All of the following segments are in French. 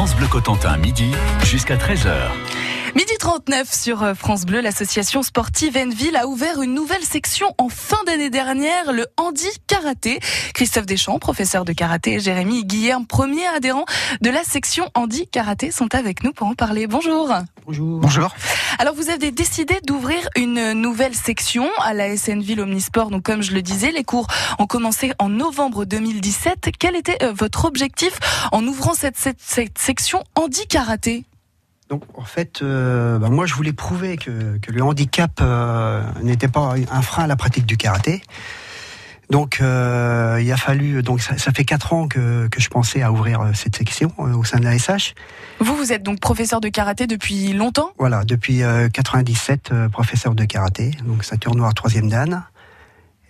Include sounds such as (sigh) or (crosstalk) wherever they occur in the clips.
France Bleu Cotentin, midi jusqu'à 13h. Midi 39 sur euh, France Bleu, l'association sportive Enville a ouvert une nouvelle section en fin d'année dernière, le handi karaté. Christophe Deschamps, professeur de karaté, et Jérémy Guillerme, premier adhérent de la section handi karaté, sont avec nous pour en parler. Bonjour. Bonjour. Bonjour. Alors vous avez décidé d'ouvrir une nouvelle section à la SNVille Omnisport. Donc comme je le disais, les cours ont commencé en novembre 2017. Quel était euh, votre objectif en ouvrant cette, cette, cette section handi karaté Donc en fait, euh, bah, moi je voulais prouver que, que le handicap euh, n'était pas un frein à la pratique du karaté. Donc euh, il a fallu donc ça, ça fait quatre ans que, que je pensais à ouvrir cette section au sein de la SH. Vous, vous êtes donc professeur de karaté depuis longtemps? Voilà, depuis euh, 97 euh, professeur de karaté, donc ceinture noire troisième dan.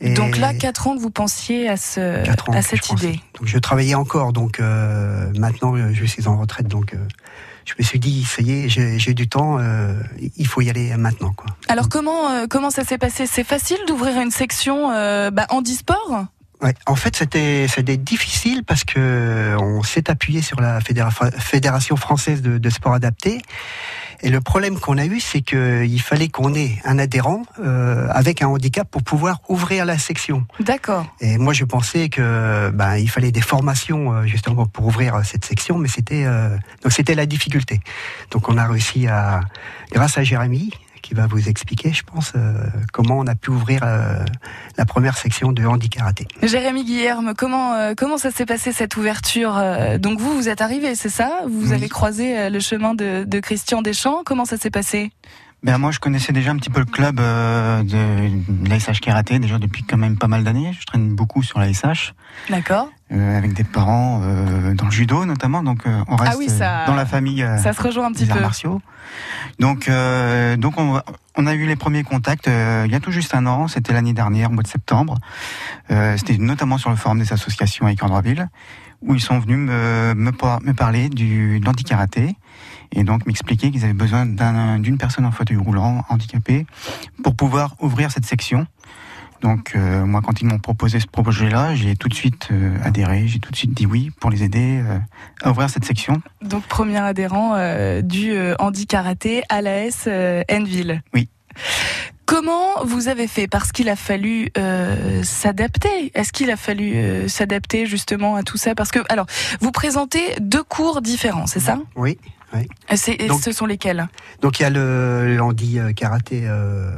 Et Donc là, quatre ans que vous pensiez à, ce, ans à cette pensais. idée. Donc je travaillais encore, donc euh, maintenant euh, je suis en retraite, donc euh, je me suis dit ça y est, j'ai du temps, euh, il faut y aller maintenant quoi. Alors comment comment ça s'est passé? C'est facile d'ouvrir une section bah, handisport? Ouais, en fait, c'était c'était difficile parce que on s'est appuyé sur la Fédéra- Fédération française de, de sport adapté. Et le problème qu'on a eu, c'est qu'il fallait qu'on ait un adhérent euh, avec un handicap pour pouvoir ouvrir la section. D'accord. Et moi, je pensais que ben il fallait des formations euh, justement pour ouvrir euh, cette section, mais c'était euh, donc c'était la difficulté. Donc on a réussi à, grâce à Jérémy, qui va vous expliquer, je pense, euh, comment on a pu ouvrir euh, la première section de handi karaté. Jérémy Guillerme, comment euh, comment ça s'est passé cette ouverture Donc vous, vous êtes arrivé, c'est ça? Vous Oui. avez croisé euh, le chemin de, de Christian Deschamps. Comment ça s'est passé? Ben moi, je connaissais déjà un petit peu le club euh, de, de la SH Karaté, déjà depuis quand même pas mal d'années. Je traîne beaucoup sur la SH, D'accord. Euh, avec des parents euh, dans le judo notamment, donc euh, on reste Ah oui, ça- euh, dans la famille euh, Ça se rejoint un petit des arts peu. martiaux. Donc, euh, donc on, on a eu les premiers contacts euh, il y a tout juste un an, c'était l'année dernière, au mois de septembre. Euh, c'était notamment sur le forum des associations avec Andreville, où ils sont venus me, me, par- me parler du d'handic-karaté et donc m'expliquer qu'ils avaient besoin d'un- d'une personne en fauteuil roulant handicapé pour pouvoir ouvrir cette section. Donc euh, moi, quand ils m'ont proposé ce projet-là, j'ai tout de suite euh, adhéré, j'ai tout de suite dit oui pour les aider euh, à ouvrir cette section. Donc premier adhérent euh, du euh, handi karaté à l'AS euh, Enville. Oui. Comment vous avez fait? Parce qu'il a fallu euh, s'adapter. Est-ce qu'il a fallu euh, s'adapter justement à tout ça? Parce que alors, vous présentez deux cours différents, c'est ça? Oui. C'est- et Donc- Ce sont lesquels? Donc il y a le, le handi euh, karaté euh,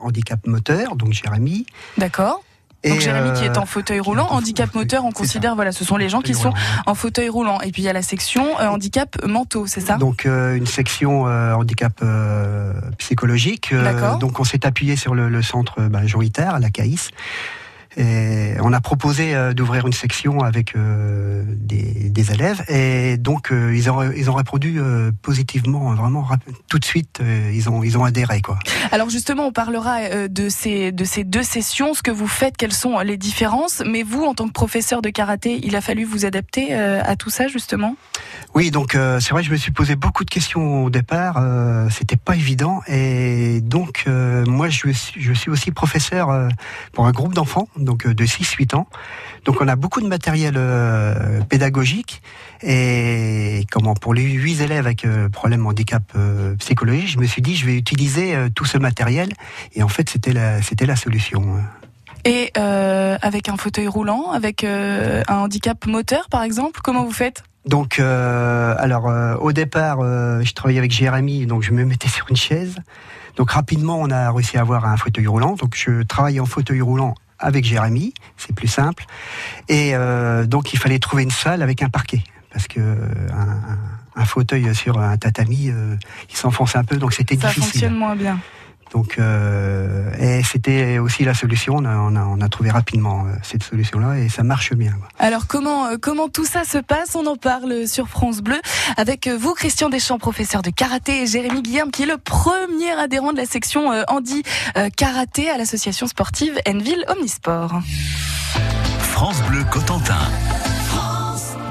handicap moteur, donc Jérémy. D'accord. Donc Jérémy qui euh, est en fauteuil qui est roulant, handicap fauteuil- moteur, on considère voilà, ce sont les gens qui fauteuil sont roulant. en fauteuil roulant. Et puis il y a la section euh, handicap mentaux, c'est ça? Donc euh, une section euh, handicap euh, psychologique. Euh, D'accord. donc on s'est appuyé sur le, le centre euh, bah, la CAIS. Et on a proposé euh, d'ouvrir une section avec euh, des, des élèves et donc euh, ils ont ils ont répondu positivement vraiment tout de suite ils ont ils ont adhéré quoi. Alors justement, on parlera de ces de ces deux sessions, ce que vous faites, quelles sont les différences. Mais vous, en tant que professeur de karaté, il a fallu vous adapter à tout ça justement? Oui, donc c'est vrai, je me suis posé beaucoup de questions au départ. C'était pas évident, et donc moi, je suis, je suis aussi professeur pour un groupe d'enfants, donc euh, de 6-8 ans. Donc on a beaucoup de matériel euh, pédagogique, et comment pour les huit élèves avec euh, problème handicap euh, psychologique, je me suis dit, je vais utiliser euh, tout ce matériel, et en fait, c'était la, c'était la solution. Et euh, avec un fauteuil roulant, avec un handicap moteur par exemple, comment vous faites? Donc, alors au départ, je travaillais avec Jérémy, donc je me mettais sur une chaise. Donc rapidement, on a réussi à avoir un fauteuil roulant. Donc je travaillais en fauteuil roulant avec Jérémy, c'est plus simple. Et euh, donc il fallait trouver une salle avec un parquet, parce que euh, un, fauteuil sur un tatami, euh, il s'enfonce un peu, donc c'était Ça difficile. fonctionne moins bien. Donc, euh, et c'était aussi la solution. On a, on a, on a trouvé rapidement euh, cette solution-là, et ça marche bien. quoi. Alors comment euh, comment tout ça se passe? On en parle sur France Bleu avec vous, Christian Deschamps, professeur de karaté, et Jérémy Guillerme, qui est le premier adhérent de la section handi euh, karaté à l'association sportive Enville Omnisport. France Bleu Cotentin.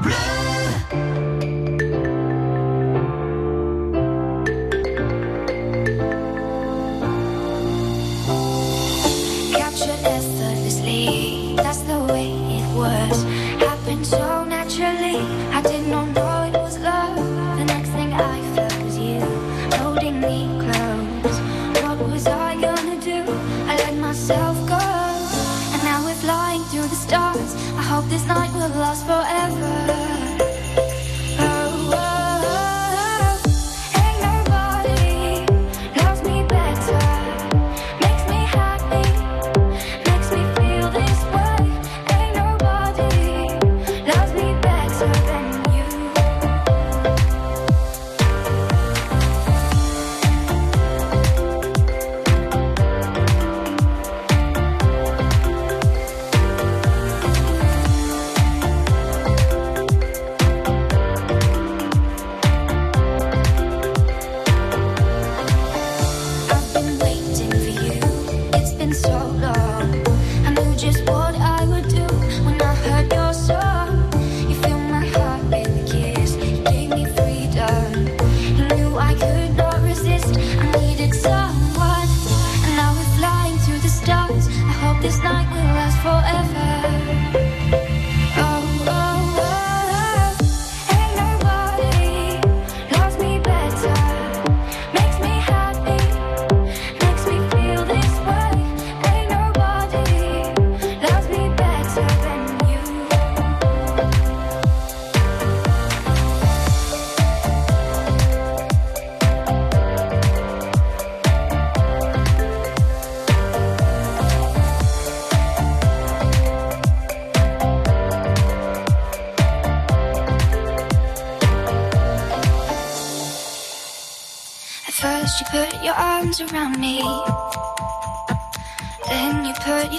Captured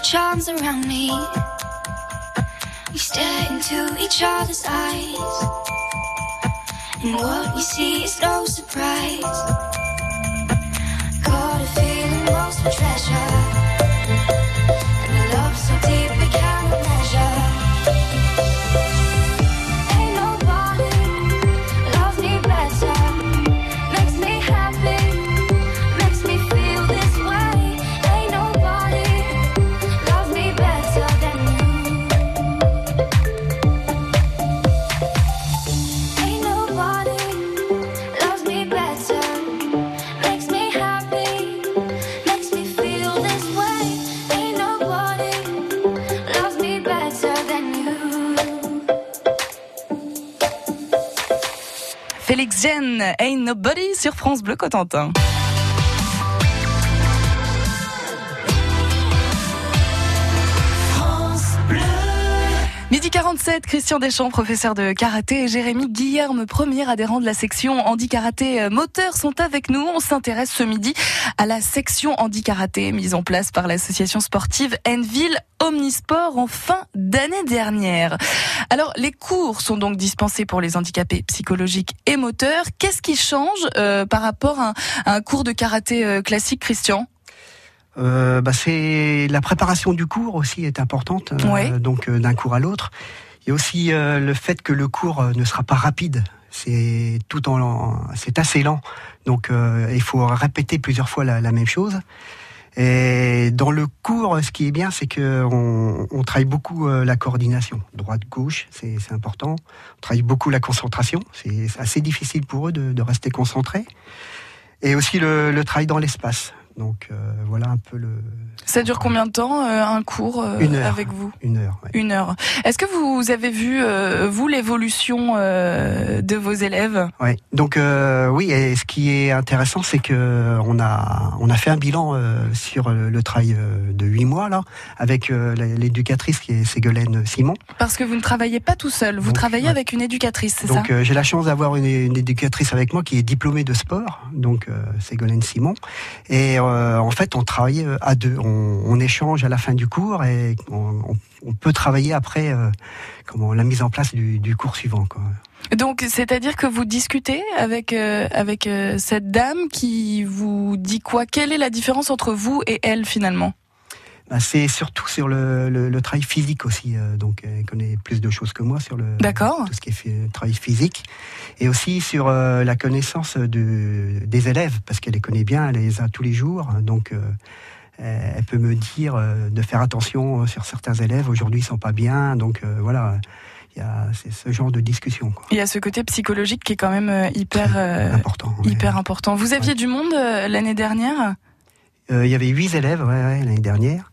charms around me. We stare into each other's eyes. And what we see is no surprise. Got a feeling for treasure. Jen, Ain't Nobody sur France Bleu Cotentin. Midi 47, Christian Deschamps, professeur de karaté, et Jérémy Guillerme, premier adhérent de la section handi karaté euh, moteur, sont avec nous. On s'intéresse ce midi à la section handi karaté mise en place par l'association sportive Enville Omnisport en fin d'année dernière. Alors, les cours sont donc dispensés pour les handicapés psychologiques et moteurs. Qu'est-ce qui change euh, par rapport à un, à un cours de karaté euh, classique, Christian? Euh, bah, c'est la préparation du cours aussi est importante, euh, Ouais. donc euh, d'un cours à l'autre. Il y a aussi euh, le fait que le cours ne sera pas rapide. C'est tout en, c'est assez lent, donc il faut répéter plusieurs fois la, la même chose. Et dans le cours, ce qui est bien, c'est que on, on travaille beaucoup la coordination, droite-gauche, c'est c'est important. On travaille beaucoup la concentration, c'est c'est assez difficile pour eux de, de rester concentrés. Et aussi le, le travail dans l'espace. Donc euh, voilà un peu le Ça dure combien de temps euh, un cours euh, Une heure. avec vous une heure. ouais. Une heure. Est-ce que vous avez vu, vous, l'évolution de vos élèves Ouais. Donc oui, et ce qui est intéressant, c'est que on a on a fait un bilan sur le, travail de huit mois là, avec l'éducatrice qui est Ségolène Simon. Parce que vous ne travaillez pas tout seul, vous Donc, travaillez ouais. avec une éducatrice, c'est ça Donc j'ai la chance d'avoir une, une éducatrice avec moi qui est diplômée de sport, donc Ségolène Simon. Et euh, en fait, on travaille euh, à deux. On, échange à la fin du cours et on, peut travailler après euh, comment la mise en place du, cours suivant. Donc, c'est-à-dire que vous discutez avec avec cette dame qui vous dit quoi? Quelle est la différence entre vous et elle finalement? Bah, c'est surtout sur le, le, le travail physique aussi. euh, donc, elle connaît plus de choses que moi sur le D'accord. tout ce qui est fait- travail physique, et aussi sur euh, la connaissance de, des élèves, parce qu'elle les connaît bien, elle les a tous les jours. Donc, euh, elle peut me dire euh, de faire attention sur certains élèves. Aujourd'hui, ils sont pas bien. Donc, euh, voilà. Il y a c'est ce genre de discussion quoi. Il y a ce côté psychologique qui est quand même euh, hyper euh, important. ouais. hyper important. Vous aviez du monde euh, l'année dernière? Euh, il y avait huit élèves ouais, l'année dernière.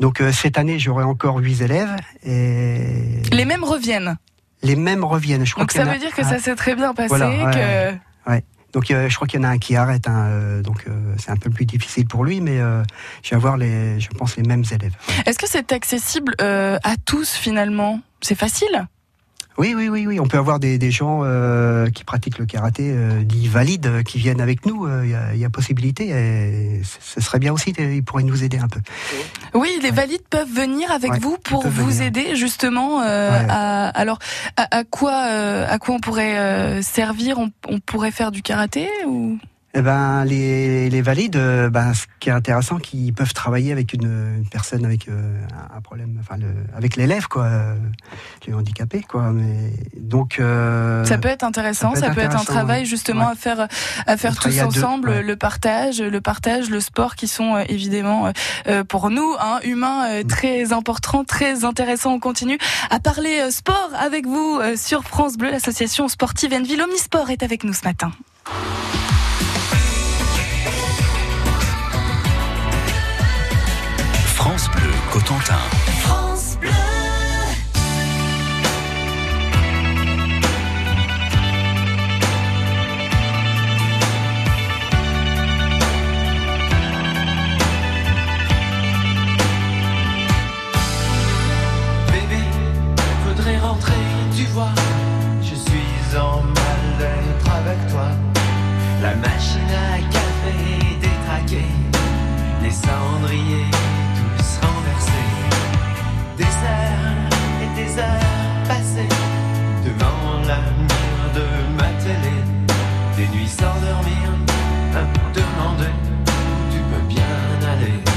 Donc euh, cette année, j'aurai encore huit élèves et Les mêmes reviennent. les mêmes reviennent. Je crois Donc ça veut a- dire que ah, ça s'est très bien passé, Voilà, ouais, que ouais. Donc euh, je crois qu'il y en a un qui arrête, hein, euh, donc euh, c'est un peu plus difficile pour lui, mais euh, je vais avoir les, je pense les mêmes élèves. Est-ce que c'est accessible euh, à tous finalement? C'est facile? Oui, oui, oui, oui. On peut avoir des, des gens euh, qui pratiquent le karaté euh, dits valides euh, qui viennent avec nous. euh, Il y, a, il y a possibilité. Et ce serait bien aussi. Ils pourraient nous aider un peu. Oui, les valides peuvent venir avec Ouais, vous pour vous venir. aider justement. Ouais. à, alors, à, à quoi, à quoi on pourrait servir on, on pourrait faire du karaté ou? Eh ben, les, les valides, euh, ben, ce qui est intéressant, qu'ils peuvent travailler avec une, une personne avec euh, un- problème, enfin, le, avec l'élève, quoi, euh, le handicapé, quoi. Mais donc, euh, Ça peut être intéressant, ça ça peut être un travail ouais. justement Ouais. à faire, à faire tous deux, ensemble, ouais. le partage, le partage, le sport, qui sont euh, évidemment pour nous, hein, humains, Mm. très importants, très intéressants. On continue à parler sport avec vous sur France Bleu. L'association sportive Enville Omnisport est avec nous ce matin. Cotentin. France Bleu. Bébé, faudrait rentrer, tu vois. Je suis en mal d'être avec toi. La machine à café détraquée, les cendriers renversés, des heures et des heures passées. Devant la mire de ma télé, des nuits sans dormir, à me demander où tu peux bien aller.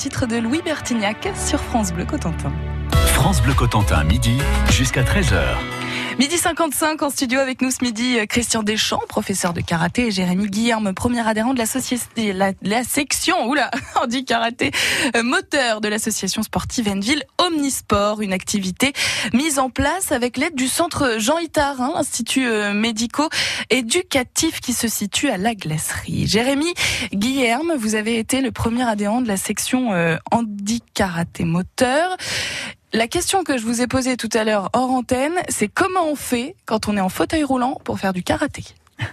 Titre de Louis Bertignac sur France Bleu Cotentin. France Bleu Cotentin, midi jusqu'à 13h. Midi 55 en studio avec nous ce midi, euh, Christian Deschamps, professeur de karaté, et Jérémy Guillerme, premier adhérent de la, société, section oula, (laughs) du euh, moteur de l'association sportive Enville Omnisport, une activité mise en place avec l'aide du centre Jean Itard, hein, institut euh, médico-éducatif qui se situe à la Glacerie. Jérémy Guillerme, vous avez été le premier adhérent de la section euh, moteur. La question que je vous ai posée tout à l'heure hors antenne, c'est comment on fait quand on est en fauteuil roulant pour faire du karaté (laughs)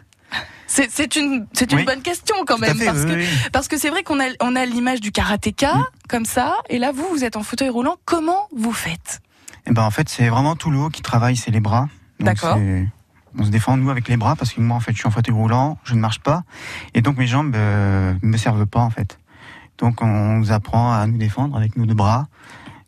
C'est une, c'est une Oui. bonne question quand même fait, parce oui, que oui. parce que c'est vrai qu'on a on a l'image du karatéka Mm. comme ça et là vous vous êtes en fauteuil roulant. Comment vous faites? Eh ben, en fait, c'est vraiment tout le haut qui travaille, c'est les bras. D'accord. On se défend, nous, avec les bras, parce que moi, en fait, je suis en fauteuil roulant, je ne marche pas. Et donc, mes jambes euh, me servent pas, en fait. Donc, on nous apprend à nous défendre avec nos deux bras.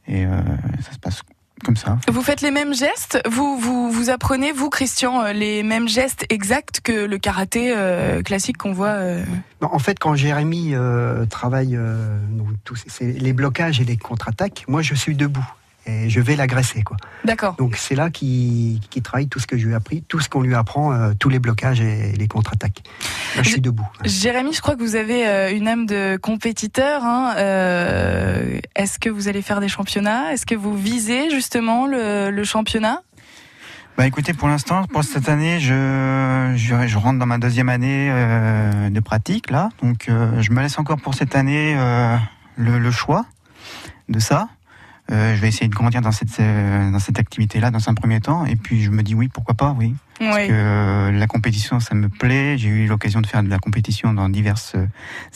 Et euh, ça se passe comme ça. Vous faites les mêmes gestes? Vous, vous, vous apprenez, vous, Christian, euh, les mêmes gestes exacts que le karaté euh, classique qu'on voit euh, Non, en fait, quand Jérémy euh, travaille euh, tous les blocages et les contre-attaques, moi je suis debout et je vais l'agresser. quoi. D'accord. Donc c'est là qu'il qu'il travaille tout ce que je lui ai appris, tout ce qu'on lui apprend, euh, tous les blocages et les contre-attaques. Là, je suis debout. Jérémy, je crois que vous avez euh, une âme de compétiteur. Hein. Euh, Est-ce que vous allez faire des championnats? Est-ce que vous visez justement le, le championnat? Bah écoutez, pour l'instant, pour cette année, je, je, je rentre dans ma deuxième année euh, de pratique là, donc euh, je me laisse encore pour cette année euh, le, le choix de ça. Euh, je vais essayer de grandir dans cette euh, dans cette activité-là dans un premier temps, et puis je me dis oui, pourquoi pas, oui. Parce Oui. que euh, la compétition, ça me plaît. J'ai eu l'occasion de faire de la compétition dans diverses euh,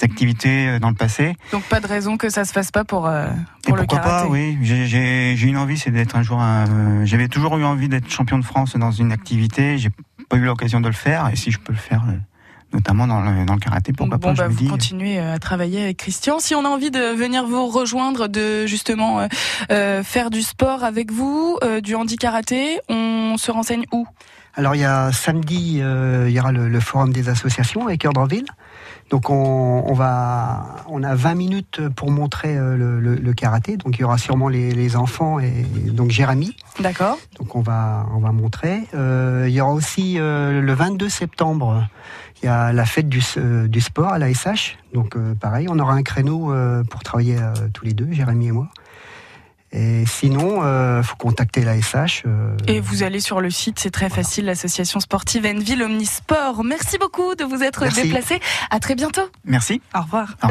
activités euh, dans le passé. Donc pas de raison que ça se fasse pas pour, euh, Et pour le pourquoi karaté. pas, oui. J'ai- une envie, c'est d'être un jour. euh, J'avais toujours eu envie d'être champion de France dans une activité. J'ai pas eu l'occasion de le faire, et si je peux le faire, euh, notamment dans le, dans le karaté, pourquoi bon, pas bah, Je vous dis. continuez euh, à travailler avec Christian. Si on a envie de venir vous rejoindre, de justement euh, euh, faire du sport avec vous, euh, du handi karaté, on se renseigne où? Alors il y a samedi, euh, il y aura le, le forum des associations avec Cœur-d'Orville. Donc on, on va, on a 20 minutes pour montrer le, le- le karaté. Donc il y aura sûrement les, les enfants et donc Jérémy. D'accord. Donc on va, on va montrer. Euh, il y aura aussi euh, le 22 septembre, il y a la fête du, euh, du sport à la SH. Donc euh, pareil, on aura un créneau euh, pour travailler euh, tous les deux, Jérémy et moi. Et sinon, il faut contacter la SH. euh, Et vous allez sur le site, c'est très facile, l'association sportive Enville Omnisport. Merci beaucoup de vous être Merci. déplacé. À très bientôt. Merci. Au revoir.